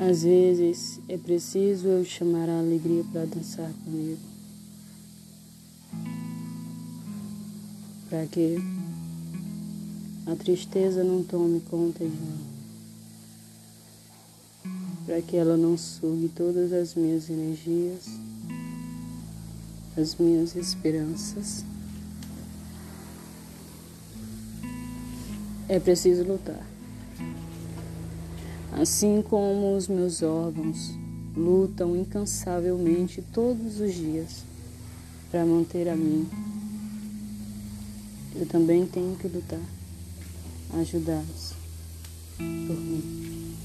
Às vezes é preciso eu chamar a alegria para dançar comigo. Para que a tristeza não tome conta de mim. Para que ela não sugue todas as minhas energias, as minhas esperanças. É preciso lutar. Assim como os meus órgãos lutam incansavelmente todos os dias para manter a mim, eu também tenho que lutar, ajudá-los por mim.